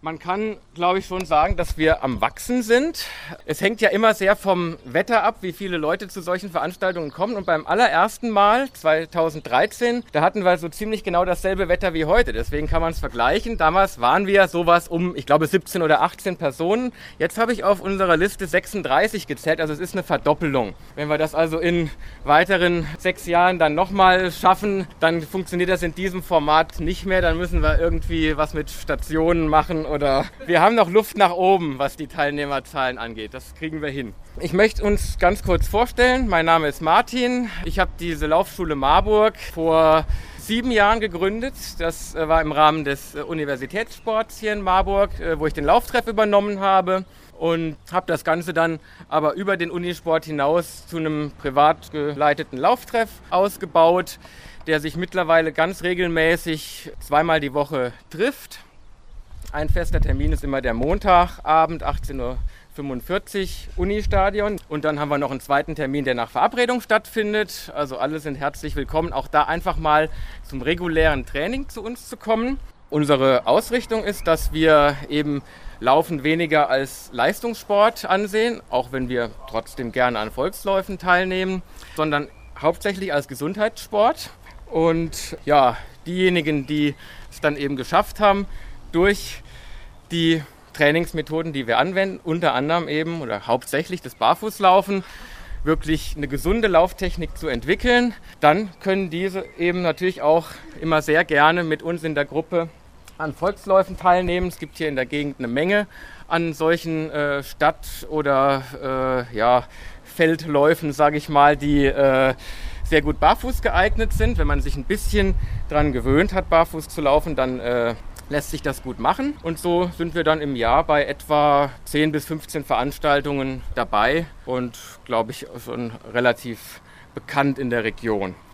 Man kann, glaube ich, schon sagen, dass wir am Wachsen sind. Es hängt ja immer sehr vom Wetter ab, wie viele Leute zu solchen Veranstaltungen kommen. Und beim allerersten Mal, 2013, da hatten wir so ziemlich genau dasselbe Wetter wie heute. Deswegen kann man es vergleichen. Damals waren wir sowas um, ich glaube, 17 oder 18 Personen. Jetzt habe ich auf unserer Liste 36 gezählt. Also es ist eine Verdoppelung. Wenn wir das also in weiteren sechs Jahren dann nochmal schaffen, dann funktioniert das in diesem Format nicht mehr. Dann müssen wir irgendwie was mit Stationen machen oder wir haben noch Luft nach oben, was die Teilnehmerzahlen angeht. Das kriegen wir hin. Ich möchte uns ganz kurz vorstellen. Mein Name ist Martin. Ich habe diese Laufschule Marburg vor sieben Jahren gegründet. Das äh, war im Rahmen des äh, Universitätssports hier in Marburg, äh, wo ich den Lauftreff übernommen habe und habe das Ganze dann aber über den Unisport hinaus zu einem privat geleiteten Lauftreff ausgebaut, der sich mittlerweile ganz regelmäßig zweimal die Woche trifft. Ein fester Termin ist immer der Montagabend, 18.45 Uhr, Unistadion. Und dann haben wir noch einen zweiten Termin, der nach Verabredung stattfindet. Also alle sind herzlich willkommen, auch da einfach mal zum regulären Training zu uns zu kommen. Unsere Ausrichtung ist, dass wir eben Laufen weniger als Leistungssport ansehen, auch wenn wir trotzdem gerne an Volksläufen teilnehmen, sondern hauptsächlich als Gesundheitssport. Und ja, diejenigen, die es dann eben geschafft haben, durch die Trainingsmethoden, die wir anwenden, unter anderem eben oder hauptsächlich das Barfußlaufen, wirklich eine gesunde Lauftechnik zu entwickeln, dann können diese eben natürlich auch immer sehr gerne mit uns in der Gruppe an Volksläufen teilnehmen. Es gibt hier in der Gegend eine Menge an solchen äh, Stadt- oder äh, ja, Feldläufen, sage ich mal, die äh, sehr gut barfuß geeignet sind. Wenn man sich ein bisschen daran gewöhnt hat, barfuß zu laufen, dann äh, lässt sich das gut machen. Und so sind wir dann im Jahr bei etwa 10 bis 15 Veranstaltungen dabei und glaube ich schon relativ bekannt in der Region.